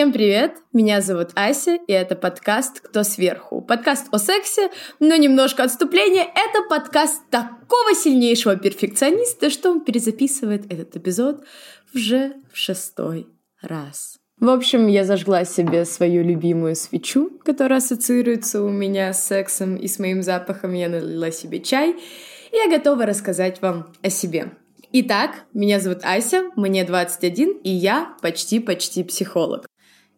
Всем привет! Меня зовут Ася, и это подкаст «Кто сверху?». Подкаст о сексе, но немножко отступление. Это подкаст такого сильнейшего перфекциониста, что он перезаписывает этот эпизод уже в шестой раз. В общем, я зажгла себе свою любимую свечу, которая ассоциируется у меня с сексом и с моим запахом. Я налила себе чай, и я готова рассказать вам о себе. Итак, меня зовут Ася, мне 21, и я почти-почти психолог.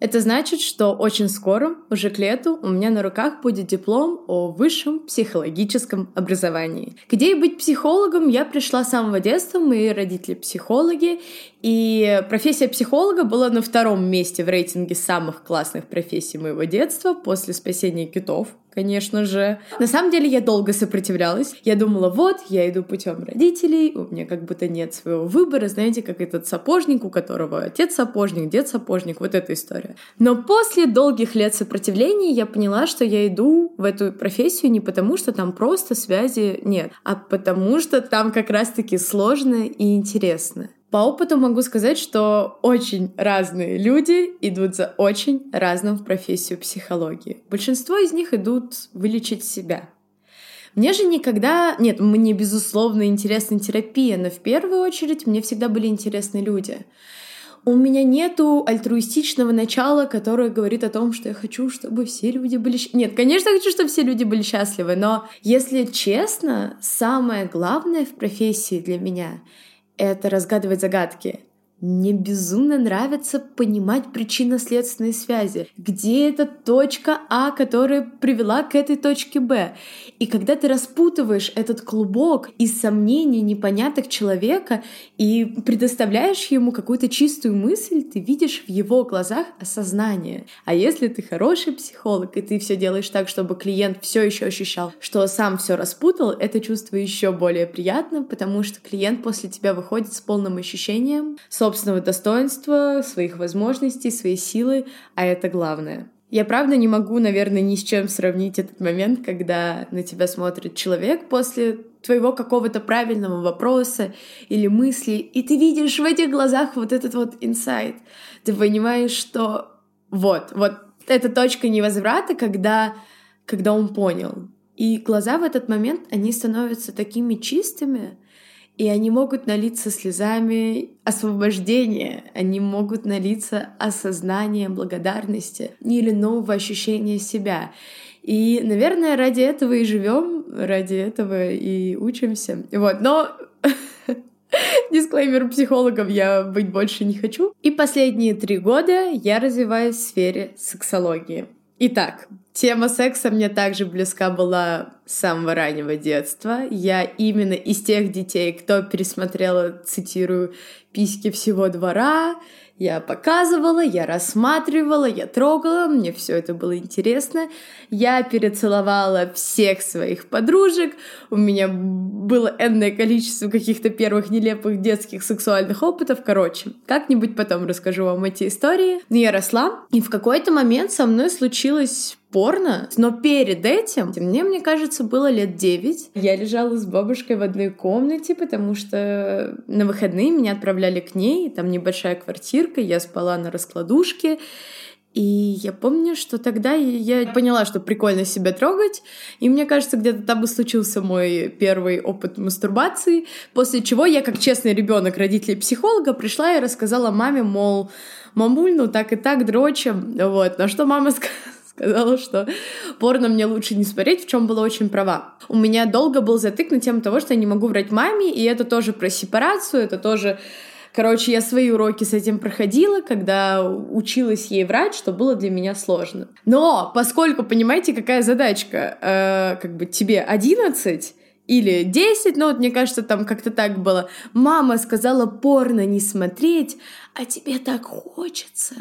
Это значит, что очень скоро, уже к лету, у меня на руках будет диплом о высшем психологическом образовании. К идее быть психологом я пришла с самого детства, мои родители психологи, и профессия психолога была на втором месте в рейтинге самых классных профессий моего детства после спасения китов, конечно же. На самом деле я долго сопротивлялась. Я думала, вот, я иду путем родителей, у меня как будто нет своего выбора, знаете, как этот сапожник, у которого отец сапожник, дед сапожник, вот эта история. Но после долгих лет сопротивления я поняла, что я иду в эту профессию не потому, что там просто связи нет, а потому что там как раз-таки сложно и интересно. По опыту могу сказать, что очень разные люди идут за очень разным в профессию психологии. Большинство из них идут вылечить себя. Мне же никогда... Нет, мне, безусловно, интересна терапия, но в первую очередь мне всегда были интересны люди. У меня нету альтруистичного начала, которое говорит о том, что я хочу, чтобы все люди были... Нет, конечно, я хочу, чтобы все люди были счастливы, но, если честно, самое главное в профессии для меня это разгадывать загадки. Мне безумно нравится понимать причинно-следственные связи. Где эта точка А, которая привела к этой точке Б? И когда ты распутываешь этот клубок из сомнений непоняток человека и предоставляешь ему какую-то чистую мысль, ты видишь в его глазах осознание. А если ты хороший психолог, и ты все делаешь так, чтобы клиент все еще ощущал, что сам все распутал, это чувство еще более приятно, потому что клиент после тебя выходит с полным ощущением собственного достоинства, своих возможностей, своей силы, а это главное. Я правда не могу, наверное, ни с чем сравнить этот момент, когда на тебя смотрит человек после твоего какого-то правильного вопроса или мысли, и ты видишь в этих глазах вот этот вот инсайт. Ты понимаешь, что вот, вот эта точка невозврата, когда, когда он понял. И глаза в этот момент, они становятся такими чистыми, и они могут налиться слезами освобождения, они могут налиться осознанием благодарности или нового ощущения себя. И, наверное, ради этого и живем, ради этого и учимся. Вот, но Дисклеймер психологом я быть больше не хочу. И последние три года я развиваюсь в сфере сексологии. Итак, тема секса мне также близка была с самого раннего детства. Я именно из тех детей, кто пересмотрела, цитирую, «Письки всего двора», я показывала, я рассматривала, я трогала, мне все это было интересно. Я перецеловала всех своих подружек, у меня было энное количество каких-то первых нелепых детских сексуальных опытов. Короче, как-нибудь потом расскажу вам эти истории. Но я росла, и в какой-то момент со мной случилось порно, но перед этим, мне, мне кажется, было лет 9. Я лежала с бабушкой в одной комнате, потому что на выходные меня отправляли к ней, там небольшая квартирка, я спала на раскладушке, и я помню, что тогда я поняла, что прикольно себя трогать. И мне кажется, где-то там и случился мой первый опыт мастурбации. После чего я, как честный ребенок родителей психолога, пришла и рассказала маме, мол, мамуль, ну так и так дрочим. Вот. На что мама сказала, сказала, что порно мне лучше не смотреть, в чем была очень права. У меня долго был затык на тему того, что я не могу врать маме, и это тоже про сепарацию, это тоже Короче, я свои уроки с этим проходила, когда училась ей врать, что было для меня сложно. Но поскольку, понимаете, какая задачка, э, как бы тебе 11, или 10, ну вот мне кажется, там как-то так было. Мама сказала порно не смотреть, а тебе так хочется.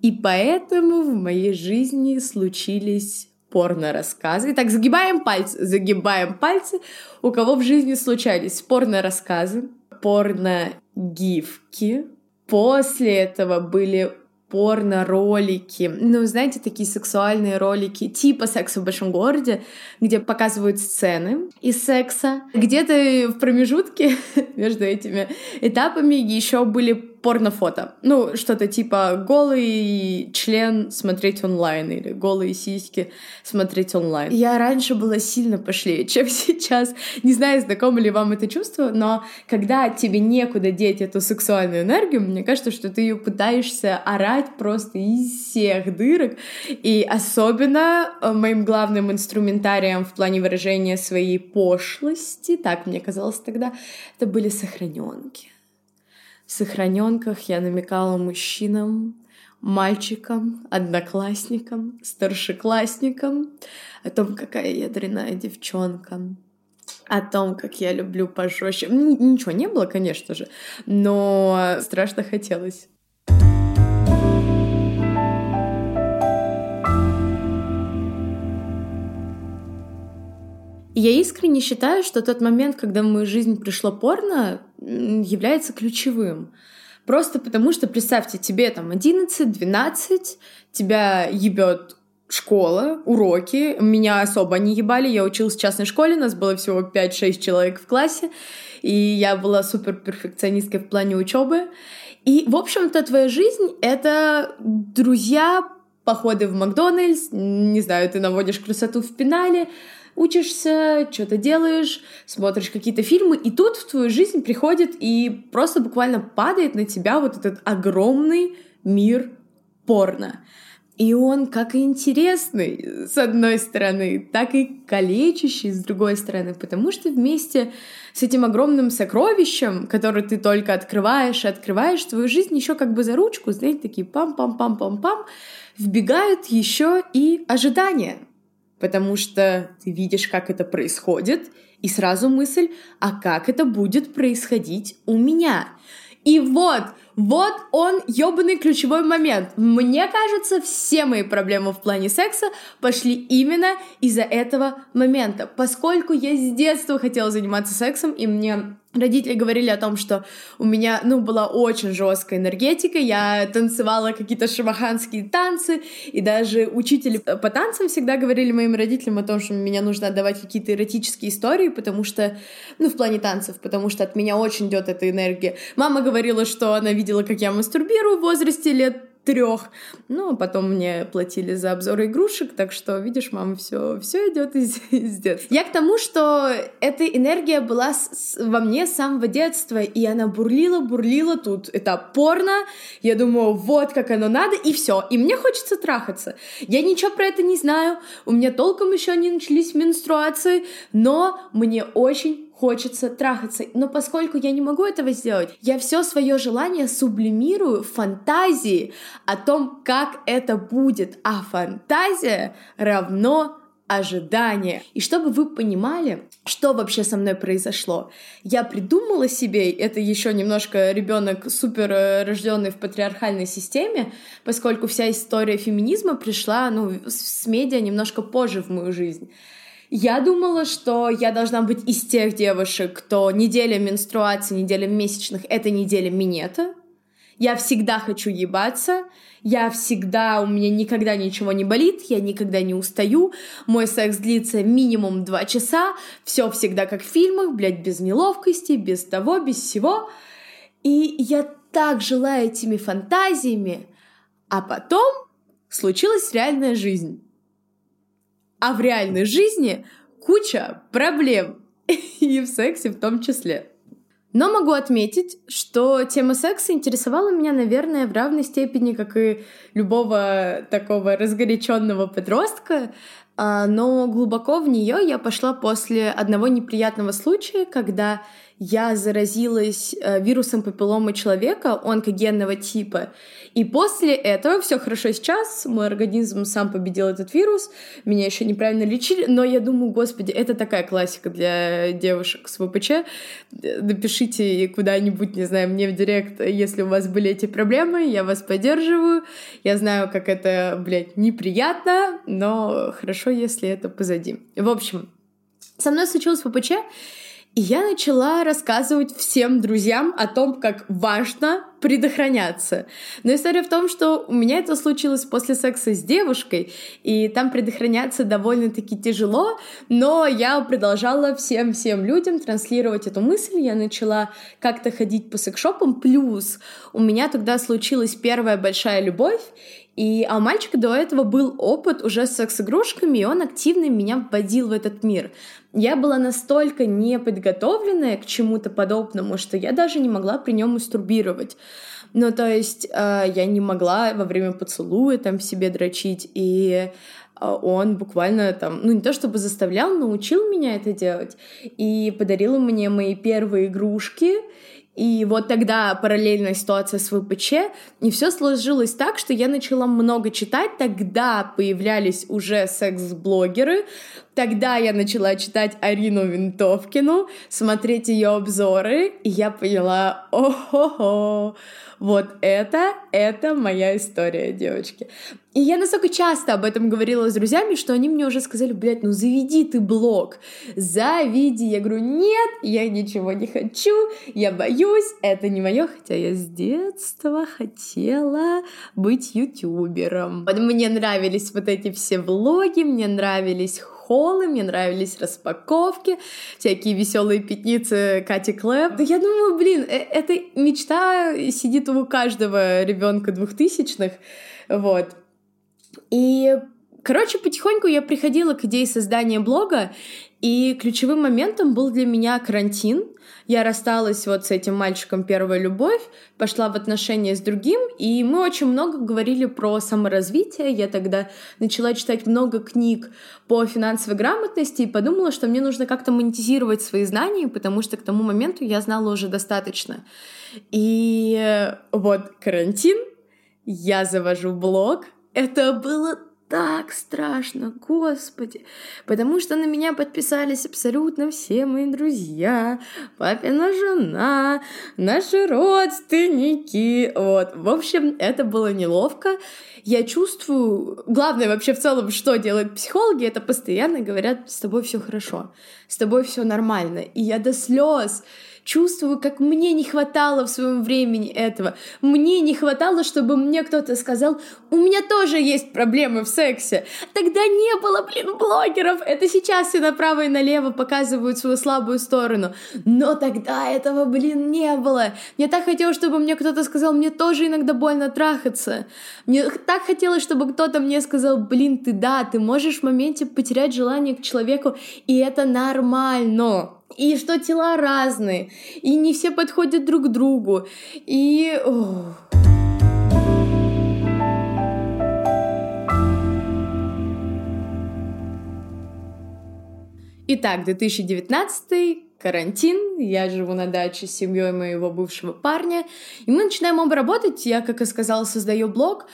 И поэтому в моей жизни случились порно-рассказы. Итак, загибаем пальцы, загибаем пальцы. У кого в жизни случались порно-рассказы, порно-гифки. После этого были порно-ролики, ну, знаете, такие сексуальные ролики типа «Секса в большом городе», где показывают сцены из секса. Где-то в промежутке между этими этапами еще были порнофото. Ну, что-то типа голый член смотреть онлайн или голые сиськи смотреть онлайн. Я раньше была сильно пошлее, чем сейчас. Не знаю, знакомо ли вам это чувство, но когда тебе некуда деть эту сексуальную энергию, мне кажется, что ты ее пытаешься орать просто из всех дырок. И особенно э, моим главным инструментарием в плане выражения своей пошлости, так мне казалось тогда, это были сохраненки. Сохраненках я намекала мужчинам, мальчикам, одноклассникам, старшеклассникам о том, какая я дрянная девчонка, о том, как я люблю пожестче. Ничего не было, конечно же, но страшно хотелось. я искренне считаю, что тот момент, когда в мою жизнь пришло порно, является ключевым. Просто потому что, представьте, тебе там 11-12, тебя ебет школа, уроки. Меня особо не ебали. Я училась в частной школе, нас было всего 5-6 человек в классе, и я была супер перфекционисткой в плане учебы. И, в общем-то, твоя жизнь — это друзья, походы в Макдональдс, не знаю, ты наводишь красоту в пенале, учишься, что-то делаешь, смотришь какие-то фильмы, и тут в твою жизнь приходит и просто буквально падает на тебя вот этот огромный мир порно. И он как интересный, с одной стороны, так и калечащий, с другой стороны, потому что вместе с этим огромным сокровищем, которое ты только открываешь и открываешь, твою жизнь еще как бы за ручку, знаете, такие пам-пам-пам-пам-пам, вбегают еще и ожидания потому что ты видишь, как это происходит, и сразу мысль, а как это будет происходить у меня? И вот, вот он, ёбаный ключевой момент. Мне кажется, все мои проблемы в плане секса пошли именно из-за этого момента. Поскольку я с детства хотела заниматься сексом, и мне Родители говорили о том, что у меня, ну, была очень жесткая энергетика, я танцевала какие-то шамаханские танцы, и даже учители по танцам всегда говорили моим родителям о том, что меня нужно отдавать какие-то эротические истории, потому что, ну, в плане танцев, потому что от меня очень идет эта энергия. Мама говорила, что она видела, как я мастурбирую в возрасте лет трех. Ну, а потом мне платили за обзор игрушек, так что, видишь, мама, все, все идет из, из детства. Я к тому, что эта энергия была с, с, во мне с самого детства, и она бурлила, бурлила тут. Это порно. Я думаю, вот как оно надо, и все. И мне хочется трахаться. Я ничего про это не знаю. У меня толком еще не начались менструации, но мне очень хочется трахаться. Но поскольку я не могу этого сделать, я все свое желание сублимирую в фантазии о том, как это будет. А фантазия равно ожидание. И чтобы вы понимали, что вообще со мной произошло, я придумала себе, это еще немножко ребенок супер э, рожденный в патриархальной системе, поскольку вся история феминизма пришла ну, с медиа немножко позже в мою жизнь. Я думала, что я должна быть из тех девушек, кто неделя менструации, неделя месячных — это неделя минета. Я всегда хочу ебаться, я всегда, у меня никогда ничего не болит, я никогда не устаю, мой секс длится минимум два часа, все всегда как в фильмах, блядь, без неловкости, без того, без всего. И я так жила этими фантазиями, а потом случилась реальная жизнь. А в реальной жизни куча проблем. И в сексе в том числе. Но могу отметить, что тема секса интересовала меня, наверное, в равной степени, как и любого такого разгоряченного подростка. А, но глубоко в нее я пошла после одного неприятного случая, когда я заразилась э, вирусом папилломы человека онкогенного типа. И после этого все хорошо сейчас, мой организм сам победил этот вирус, меня еще неправильно лечили, но я думаю, господи, это такая классика для девушек с ВПЧ. Напишите куда-нибудь, не знаю, мне в директ, если у вас были эти проблемы, я вас поддерживаю. Я знаю, как это, блядь, неприятно, но хорошо, если это позади. В общем, со мной случилось ВПЧ, И я начала рассказывать всем друзьям о том, как важно предохраняться. Но история в том, что у меня это случилось после секса с девушкой, и там предохраняться довольно-таки тяжело, но я продолжала всем-всем людям транслировать эту мысль, я начала как-то ходить по секшопам, плюс у меня тогда случилась первая большая любовь, и, а у мальчика до этого был опыт уже с секс-игрушками, и он активно меня вводил в этот мир. Я была настолько неподготовленная к чему-то подобному, что я даже не могла при нем мастурбировать. Ну, то есть э, я не могла во время поцелуя там себе дрочить, и э, он буквально там, ну не то чтобы заставлял, научил меня это делать и подарил мне мои первые игрушки, и вот тогда параллельная ситуация с ВПЧ, и все сложилось так, что я начала много читать, тогда появлялись уже секс-блогеры, тогда я начала читать Арину Винтовкину, смотреть ее обзоры, и я поняла, о-хо-хо, вот это, это моя история, девочки. И я настолько часто об этом говорила с друзьями, что они мне уже сказали, блядь, ну заведи ты блог, заведи. Я говорю, нет, я ничего не хочу, я боюсь, это не мое, хотя я с детства хотела быть ютубером. Мне нравились вот эти все влоги, мне нравились холлы, мне нравились распаковки, всякие веселые пятницы Кати Клэп. Да я думаю, блин, э, эта мечта сидит у каждого ребенка двухтысячных, вот. И Короче, потихоньку я приходила к идее создания блога, и ключевым моментом был для меня карантин. Я рассталась вот с этим мальчиком первая любовь, пошла в отношения с другим, и мы очень много говорили про саморазвитие. Я тогда начала читать много книг по финансовой грамотности и подумала, что мне нужно как-то монетизировать свои знания, потому что к тому моменту я знала уже достаточно. И вот карантин, я завожу блог, это было так страшно, господи, потому что на меня подписались абсолютно все мои друзья, папина жена, наши родственники, вот. В общем, это было неловко. Я чувствую, главное вообще в целом, что делают психологи, это постоянно говорят, с тобой все хорошо, с тобой все нормально. И я до слез чувствую, как мне не хватало в своем времени этого. Мне не хватало, чтобы мне кто-то сказал, у меня тоже есть проблемы в сексе. Тогда не было, блин, блогеров. Это сейчас и направо, и налево показывают свою слабую сторону. Но тогда этого, блин, не было. Мне так хотелось, чтобы мне кто-то сказал, мне тоже иногда больно трахаться. Мне так хотелось, чтобы кто-то мне сказал, блин, ты да, ты можешь в моменте потерять желание к человеку, и это нормально и что тела разные, и не все подходят друг к другу, и... Ох. Итак, 2019 карантин, я живу на даче с семьей моего бывшего парня, и мы начинаем оба работать, я, как и сказала, создаю блог,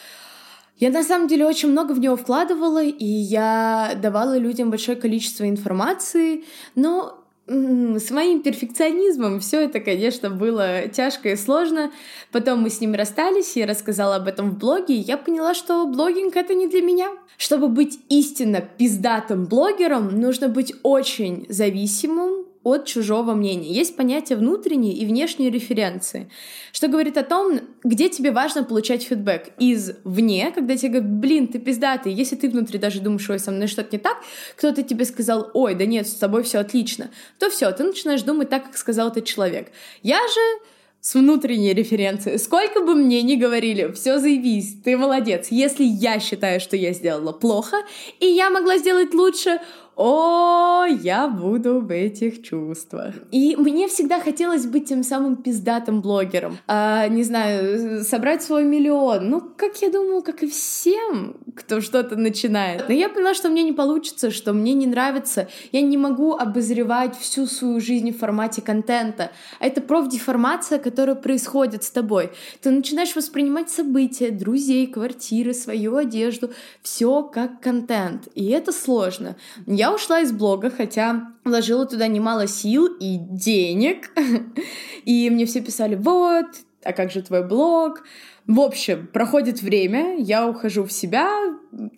я на самом деле очень много в него вкладывала, и я давала людям большое количество информации, но с моим перфекционизмом все это, конечно, было тяжко и сложно. Потом мы с ним расстались, я рассказала об этом в блоге, и я поняла, что блогинг — это не для меня. Чтобы быть истинно пиздатым блогером, нужно быть очень зависимым от чужого мнения. Есть понятие внутренней и внешней референции, что говорит о том, где тебе важно получать фидбэк. Из вне, когда тебе говорят, блин, ты пиздатый, если ты внутри даже думаешь, ой, со мной что-то не так, кто-то тебе сказал, ой, да нет, с тобой все отлично, то все, ты начинаешь думать так, как сказал этот человек. Я же с внутренней референцией. Сколько бы мне ни говорили, все заебись, ты молодец. Если я считаю, что я сделала плохо, и я могла сделать лучше, о, я буду в этих чувствах. И мне всегда хотелось быть тем самым пиздатым блогером. А, не знаю, собрать свой миллион. Ну, как я думаю, как и всем, кто что-то начинает. Но я поняла, что мне не получится, что мне не нравится. Я не могу обозревать всю свою жизнь в формате контента. Это профдеформация, которая происходит с тобой. Ты начинаешь воспринимать события, друзей, квартиры, свою одежду, все как контент. И это сложно. Я я ушла из блога, хотя вложила туда немало сил и денег. И мне все писали, вот, а как же твой блог? В общем, проходит время, я ухожу в себя,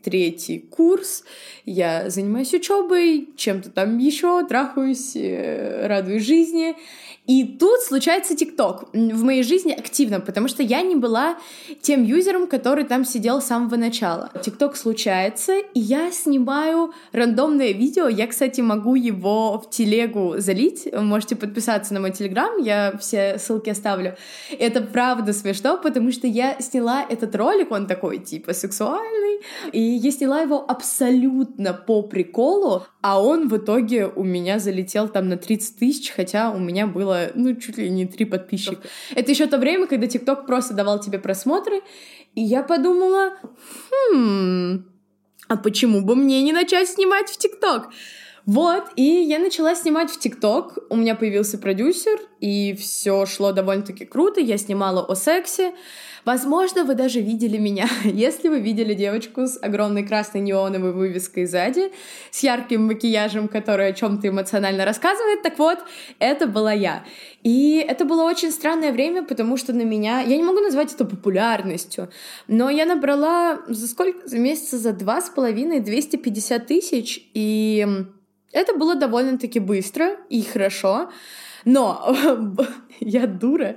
третий курс, я занимаюсь учебой, чем-то там еще, трахаюсь, э, радуюсь жизни. И тут случается ТикТок в моей жизни активно, потому что я не была тем юзером, который там сидел с самого начала. ТикТок случается, и я снимаю рандомное видео. Я, кстати, могу его в телегу залить. Можете подписаться на мой телеграм, я все ссылки оставлю. Это правда смешно, потому что я сняла этот ролик, он такой типа сексуальный, и я сняла его абсолютно по приколу, а он в итоге у меня залетел там на 30 тысяч, хотя у меня было, ну, чуть ли не три подписчика. Это еще то время, когда ТикТок просто давал тебе просмотры, и я подумала, хм, а почему бы мне не начать снимать в ТикТок? Вот, и я начала снимать в ТикТок, у меня появился продюсер, и все шло довольно-таки круто, я снимала о сексе, Возможно, вы даже видели меня, если вы видели девочку с огромной красной неоновой вывеской сзади, с ярким макияжем, который о чем-то эмоционально рассказывает. Так вот, это была я. И это было очень странное время, потому что на меня... Я не могу назвать это популярностью, но я набрала за сколько? За месяца за два с половиной 250 тысяч, и это было довольно-таки быстро и хорошо. Но я дура,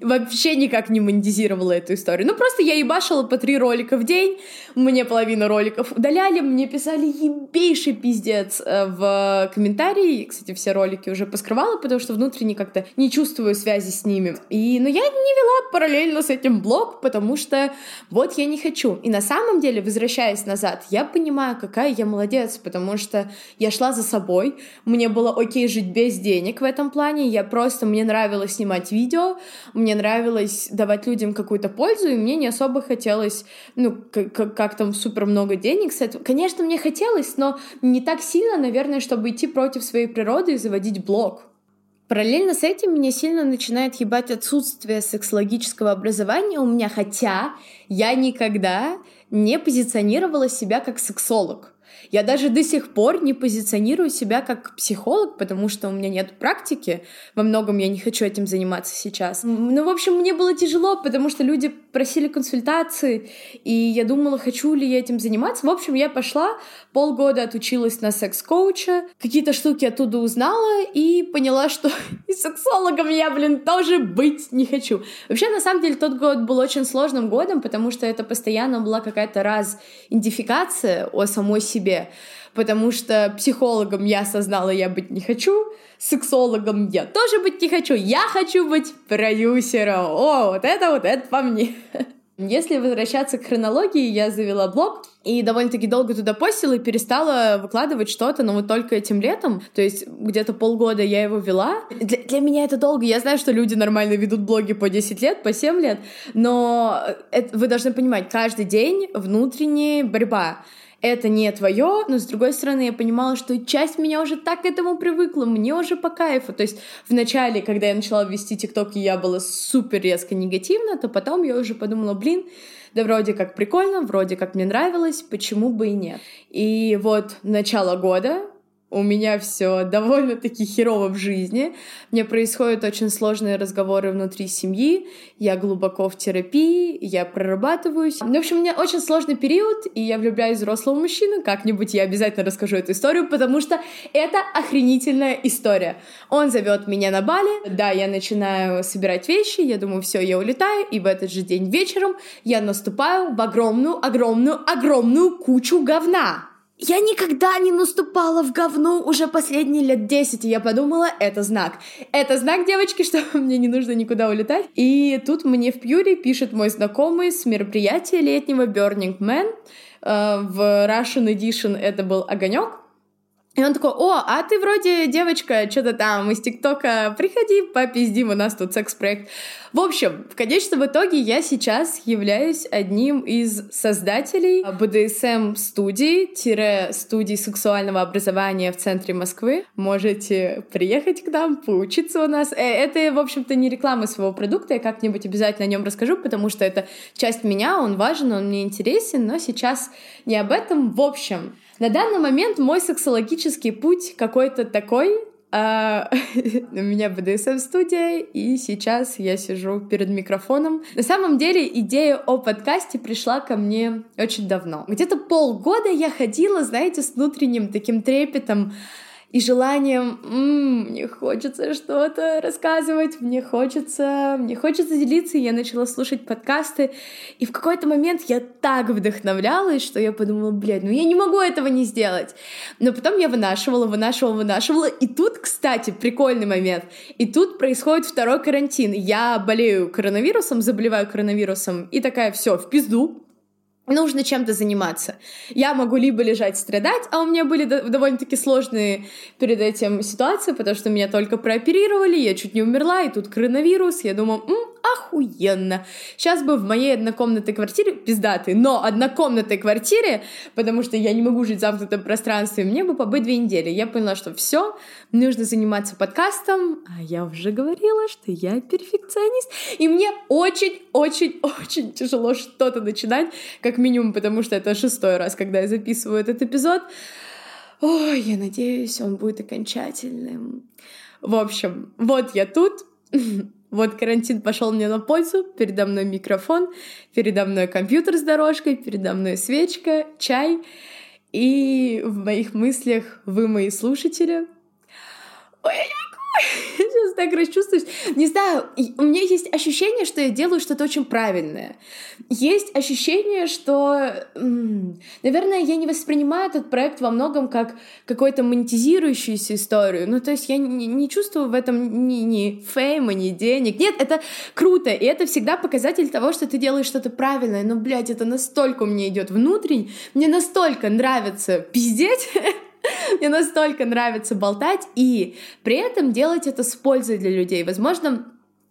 вообще никак не монетизировала эту историю. Ну, просто я ебашила по три ролика в день, мне половину роликов удаляли, мне писали ебейший пиздец э, в комментарии. Кстати, все ролики уже поскрывала, потому что внутренне как-то не чувствую связи с ними. И, но я не вела параллельно с этим блог, потому что вот я не хочу. И на самом деле, возвращаясь назад, я понимаю, какая я молодец, потому что я шла за собой, мне было окей жить без денег в этом плане, я просто, мне нравилось снимать видео, мне нравилось давать людям какую-то пользу, и мне не особо хотелось, ну, как, как там супер много денег с этого. Конечно, мне хотелось, но не так сильно, наверное, чтобы идти против своей природы и заводить блог. Параллельно с этим меня сильно начинает ебать отсутствие сексологического образования у меня, хотя я никогда не позиционировала себя как сексолог. Я даже до сих пор не позиционирую себя как психолог, потому что у меня нет практики. Во многом я не хочу этим заниматься сейчас. Ну, в общем, мне было тяжело, потому что люди просили консультации, и я думала, хочу ли я этим заниматься. В общем, я пошла, полгода отучилась на секс-коуча, какие-то штуки оттуда узнала и поняла, что и сексологом я, блин, тоже быть не хочу. Вообще, на самом деле, тот год был очень сложным годом, потому что это постоянно была какая-то раз идентификация о самой себе, потому что психологом я осознала, я быть не хочу, сексологом я тоже быть не хочу, я хочу быть продюсером. О, вот это вот, это по мне. Если возвращаться к хронологии, я завела блог и довольно-таки долго туда постила и перестала выкладывать что-то, но вот только этим летом, то есть где-то полгода я его вела. Для, для меня это долго. Я знаю, что люди нормально ведут блоги по 10 лет, по 7 лет, но это, вы должны понимать, каждый день внутренняя борьба это не твое, но с другой стороны я понимала, что часть меня уже так к этому привыкла, мне уже по кайфу. То есть в начале, когда я начала вести ТикТок, я была супер резко негативна, то потом я уже подумала, блин, да вроде как прикольно, вроде как мне нравилось, почему бы и нет. И вот начало года, у меня все довольно-таки херово в жизни. Мне происходят очень сложные разговоры внутри семьи, я глубоко в терапии, я прорабатываюсь. Ну, в общем, у меня очень сложный период, и я влюбляюсь в взрослого мужчину. Как-нибудь я обязательно расскажу эту историю, потому что это охренительная история. Он зовет меня на Бали, да, я начинаю собирать вещи, я думаю, все, я улетаю, и в этот же день вечером я наступаю в огромную, огромную, огромную кучу говна. Я никогда не наступала в говно уже последние лет 10, и я подумала, это знак. Это знак, девочки, что мне не нужно никуда улетать. И тут мне в Пьюре пишет мой знакомый с мероприятия летнего Burning Man. Э, в Russian Edition это был огонек. И он такой, о, а ты вроде девочка, что-то там из ТикТока, приходи, попиздим, у нас тут секс-проект. В общем, в конечном итоге я сейчас являюсь одним из создателей BDSM-студии, студии сексуального образования в центре Москвы. Можете приехать к нам, поучиться у нас. Э, это, в общем-то, не реклама своего продукта, я как-нибудь обязательно о нем расскажу, потому что это часть меня, он важен, он мне интересен, но сейчас не об этом. В общем, на данный момент мой сексологический путь какой-то такой, А, у меня БДСМ-студия, и сейчас я сижу перед микрофоном. На самом деле идея о подкасте пришла ко мне очень давно. Где-то полгода я ходила, знаете, с внутренним таким трепетом, и желанием, м-м, мне хочется что-то рассказывать, мне хочется, мне хочется делиться, и я начала слушать подкасты, и в какой-то момент я так вдохновлялась, что я подумала, блядь, ну я не могу этого не сделать. Но потом я вынашивала, вынашивала, вынашивала, и тут, кстати, прикольный момент, и тут происходит второй карантин. Я болею коронавирусом, заболеваю коронавирусом, и такая, все, в пизду, нужно чем-то заниматься. Я могу либо лежать страдать, а у меня были довольно-таки сложные перед этим ситуации, потому что меня только прооперировали, я чуть не умерла, и тут коронавирус, я думаю, м, охуенно. Сейчас бы в моей однокомнатной квартире, пиздатый, но однокомнатной квартире, потому что я не могу жить в замкнутом пространстве, мне бы побыть две недели. Я поняла, что все, нужно заниматься подкастом, а я уже говорила, что я перфекционист, и мне очень-очень-очень тяжело что-то начинать, как минимум, потому что это шестой раз, когда я записываю этот эпизод. Ой, я надеюсь, он будет окончательным. В общем, вот я тут, Вот карантин пошел мне на пользу, передо мной микрофон, передо мной компьютер с дорожкой, передо мной свечка, чай, и в моих мыслях вы мои слушатели. Ой, сейчас так расчувствуюсь. Не знаю, у меня есть ощущение, что я делаю что-то очень правильное. Есть ощущение, что, наверное, я не воспринимаю этот проект во многом как какую-то монетизирующуюся историю. Ну, то есть я не, не чувствую в этом ни, ни фейма, ни денег. Нет, это круто, и это всегда показатель того, что ты делаешь что-то правильное. Но, блядь, это настолько меня идет внутренне, мне настолько нравится пиздеть, Мне настолько нравится болтать и при этом делать это с пользой для людей. Возможно,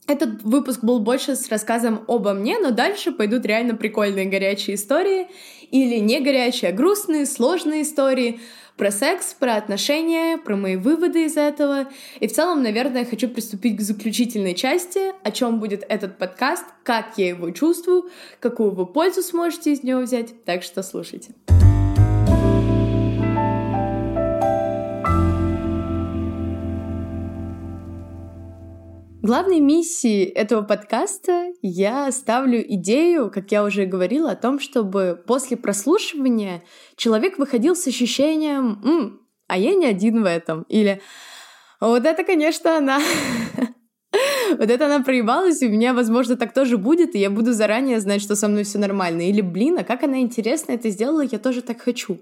этот выпуск был больше с рассказом обо мне, но дальше пойдут реально прикольные горячие истории или не горячие, а грустные, сложные истории про секс, про отношения, про мои выводы из этого. И в целом, наверное, хочу приступить к заключительной части, о чем будет этот подкаст, как я его чувствую, какую вы пользу сможете из него взять. Так что слушайте. Главной миссией этого подкаста я ставлю идею, как я уже говорила, о том, чтобы после прослушивания человек выходил с ощущением «М, «а я не один в этом» или «вот это, конечно, она...» Вот это она проебалась, и у меня, возможно, так тоже будет, и я буду заранее знать, что со мной все нормально. Или, блин, а как она интересно это сделала, я тоже так хочу.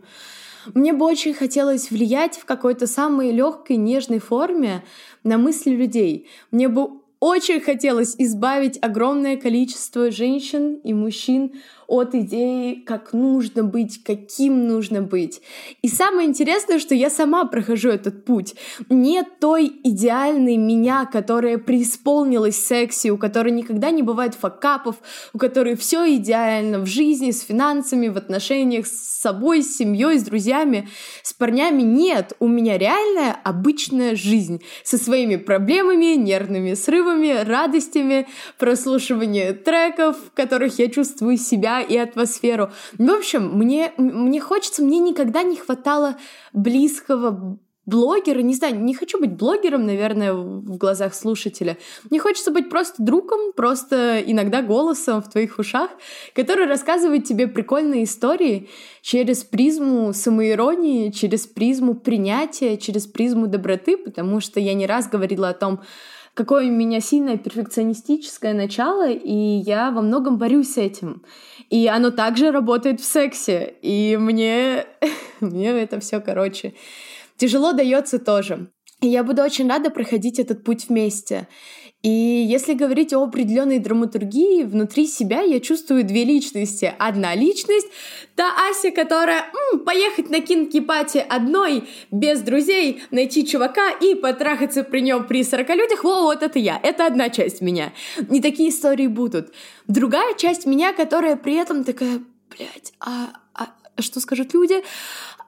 Мне бы очень хотелось влиять в какой-то самой легкой, нежной форме на мысли людей. Мне бы очень хотелось избавить огромное количество женщин и мужчин от идеи, как нужно быть, каким нужно быть. И самое интересное, что я сама прохожу этот путь. Нет той идеальной меня, которая преисполнилась секси, у которой никогда не бывает факапов, у которой все идеально в жизни, с финансами, в отношениях с собой, с семьей, с друзьями, с парнями. Нет, у меня реальная обычная жизнь со своими проблемами, нервными срывами, радостями, прослушиванием треков, в которых я чувствую себя и атмосферу. В общем, мне, мне хочется, мне никогда не хватало близкого блогера, не знаю, не хочу быть блогером, наверное, в глазах слушателя. Мне хочется быть просто другом, просто иногда голосом в твоих ушах, который рассказывает тебе прикольные истории через призму самоиронии, через призму принятия, через призму доброты, потому что я не раз говорила о том, какое у меня сильное перфекционистическое начало, и я во многом борюсь с этим. И оно также работает в сексе. И мне, мне это все, короче, тяжело дается тоже. И я буду очень рада проходить этот путь вместе. И если говорить о определенной драматургии, внутри себя я чувствую две личности. Одна личность — та Ася, которая м, поехать на кинки-пати одной, без друзей, найти чувака и потрахаться при нем при 40 людях. Во, вот это я. Это одна часть меня. Не такие истории будут. Другая часть меня, которая при этом такая, блядь, а, а что скажут люди?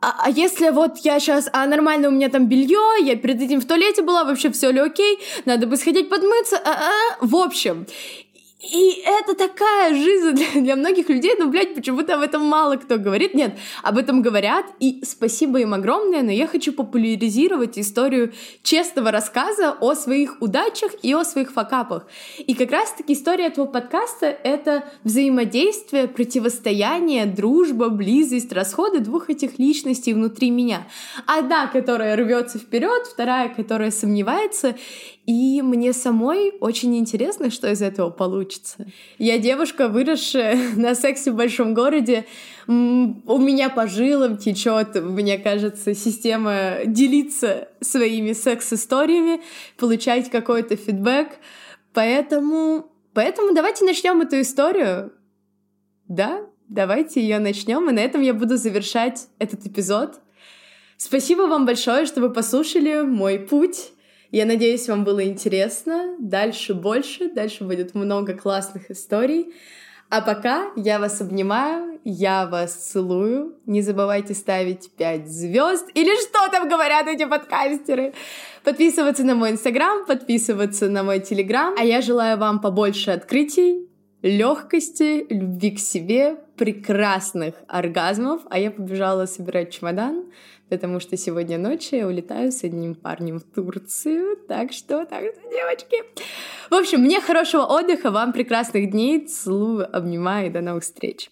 А, а если вот я сейчас, а нормально у меня там белье, я перед этим в туалете была, вообще все ли окей, надо бы сходить подмыться, а, а, в общем. И это такая жизнь для, для многих людей, но, блядь, почему-то об этом мало кто говорит. Нет, об этом говорят, и спасибо им огромное, но я хочу популяризировать историю честного рассказа о своих удачах и о своих факапах. И как раз-таки история этого подкаста — это взаимодействие, противостояние, дружба, близость, расходы двух этих личностей внутри меня. Одна, которая рвется вперед, вторая, которая сомневается. И мне самой очень интересно, что из этого получится. Я девушка, выросшая на сексе в большом городе. У меня по жилам течет, мне кажется, система делиться своими секс-историями, получать какой-то фидбэк. Поэтому, поэтому давайте начнем эту историю. Да, давайте ее начнем, и на этом я буду завершать этот эпизод. Спасибо вам большое, что вы послушали мой путь я надеюсь, вам было интересно. Дальше больше, дальше будет много классных историй. А пока я вас обнимаю, я вас целую. Не забывайте ставить 5 звезд или что там говорят эти подкастеры. Подписываться на мой инстаграм, подписываться на мой телеграм. А я желаю вам побольше открытий, легкости, любви к себе, прекрасных оргазмов. А я побежала собирать чемодан потому что сегодня ночью я улетаю с одним парнем в Турцию. Так что, так девочки. В общем, мне хорошего отдыха, вам прекрасных дней. Целую, обнимаю и до новых встреч.